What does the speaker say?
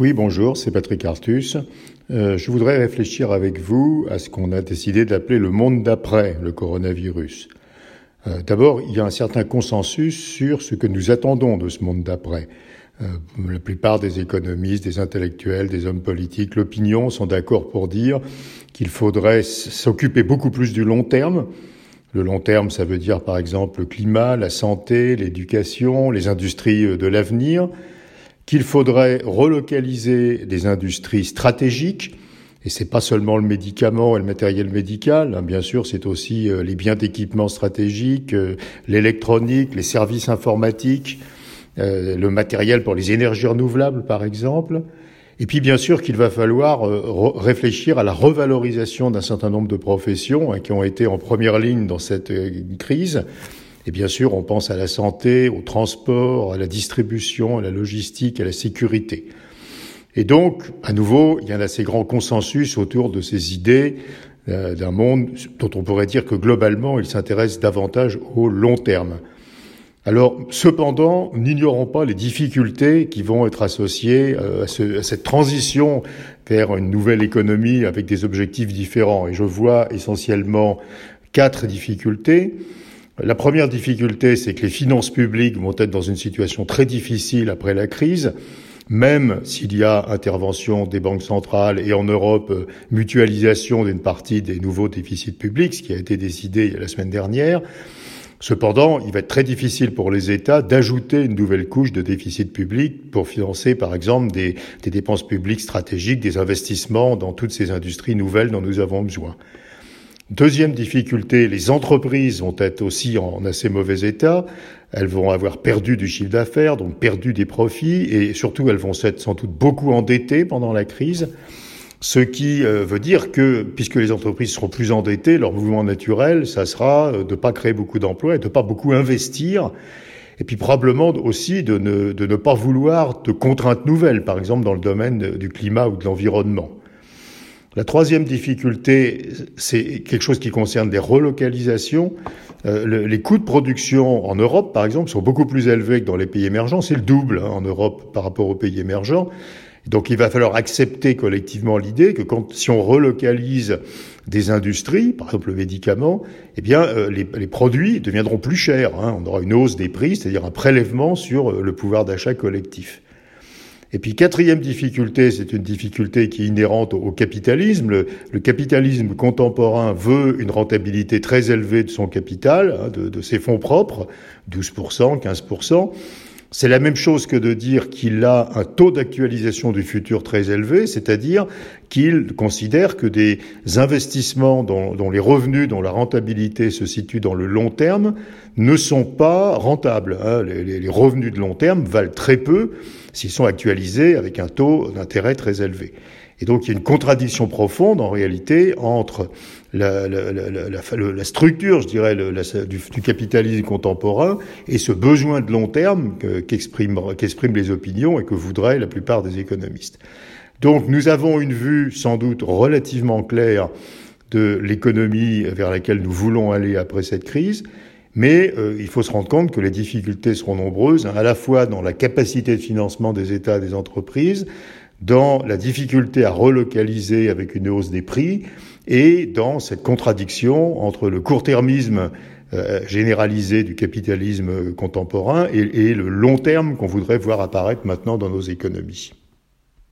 Oui, bonjour, c'est Patrick Artus. Euh, je voudrais réfléchir avec vous à ce qu'on a décidé d'appeler le monde d'après le coronavirus. Euh, D'abord, il y a un certain consensus sur ce que nous attendons de ce monde d'après. Euh, la plupart des économistes, des intellectuels, des hommes politiques, l'opinion sont d'accord pour dire qu'il faudrait s'occuper beaucoup plus du long terme. Le long terme, ça veut dire par exemple le climat, la santé, l'éducation, les industries de l'avenir qu'il faudrait relocaliser des industries stratégiques, et c'est pas seulement le médicament et le matériel médical, hein, bien sûr, c'est aussi euh, les biens d'équipement stratégiques, euh, l'électronique, les services informatiques, euh, le matériel pour les énergies renouvelables, par exemple. Et puis, bien sûr, qu'il va falloir réfléchir à la revalorisation d'un certain nombre de professions hein, qui ont été en première ligne dans cette crise et bien sûr, on pense à la santé, au transport, à la distribution, à la logistique, à la sécurité. Et donc, à nouveau, il y a un assez grand consensus autour de ces idées euh, d'un monde dont on pourrait dire que globalement, il s'intéresse davantage au long terme. Alors, cependant, n'ignorons pas les difficultés qui vont être associées euh, à, à, cette transition vers une nouvelle économie avec des objectifs différents. Et je vois essentiellement quatre difficultés. La première difficulté, c'est que les finances publiques vont être dans une situation très difficile après la crise, même s'il y a intervention des banques centrales et en Europe, euh, mutualisation d'une partie des nouveaux déficits publics, ce qui a été décidé la semaine dernière. Cependant, il va être très difficile pour les États d'ajouter une nouvelle couche de déficit public pour financer, par exemple, des, des dépenses publiques stratégiques, des investissements dans toutes ces industries nouvelles dont nous avons besoin. Deuxième difficulté, les entreprises vont être aussi en assez mauvais état. Elles vont avoir perdu du chiffre d'affaires, donc perdu des profits, et surtout elles vont s'être sans doute beaucoup endettées pendant la crise. Ce qui euh, veut dire que, puisque les entreprises seront plus endettées, leur mouvement naturel, ça sera euh, de ne pas créer beaucoup d'emplois de ne pas beaucoup investir. Et puis probablement aussi de ne, de ne pas vouloir de contraintes nouvelles, par exemple dans le domaine du climat ou de l'environnement. La troisième difficulté, c'est quelque chose qui concerne des relocalisations. Euh, les coûts de production en Europe, par exemple, sont beaucoup plus élevés que dans les pays émergents. C'est le double hein, en Europe par rapport aux pays émergents. Donc il va falloir accepter collectivement l'idée que quand, si on relocalise des industries, par exemple le médicament, eh bien euh, les, les, produits deviendront plus chers. Hein. On aura une hausse des prix, c'est-à-dire un prélèvement sur euh, le pouvoir d'achat collectif. Et puis quatrième difficulté, c'est une difficulté qui est inhérente au capitalisme. Le, capitalisme contemporain veut une rentabilité très élevée de son capital, hein, de, de, ses fonds propres, 12%, 15%. C'est la même chose que de dire qu'il a un taux d'actualisation du futur très élevé, c'est-à-dire qu'il considère que des investissements dont, les revenus, dont la rentabilité se situe dans le long terme, ne sont pas rentables. Hein. Les, revenus de long terme valent très peu s'ils sont actualisés avec un taux d'intérêt très élevé. Et donc il y a une contradiction profonde en réalité entre la, la, la, la structure, je dirais, du, capitalisme contemporain et ce besoin de long terme qu'expriment qu les opinions et que voudraient la plupart des économistes. Donc nous avons une vue sans doute relativement claire de l'économie vers laquelle nous voulons aller après cette crise, mais euh, il faut se rendre compte que les difficultés seront nombreuses, hein, à la fois dans la capacité de financement des États et des entreprises, dans la difficulté à relocaliser avec une hausse des prix et dans cette contradiction entre le court-termisme euh, généralisé du capitalisme contemporain et, et le long terme qu'on voudrait voir apparaître maintenant dans nos économies.